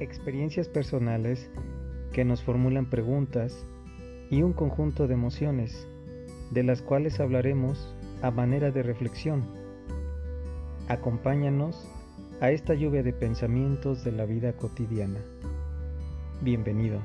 experiencias personales que nos formulan preguntas y un conjunto de emociones, de las cuales hablaremos a manera de reflexión. Acompáñanos a esta lluvia de pensamientos de la vida cotidiana. Bienvenido.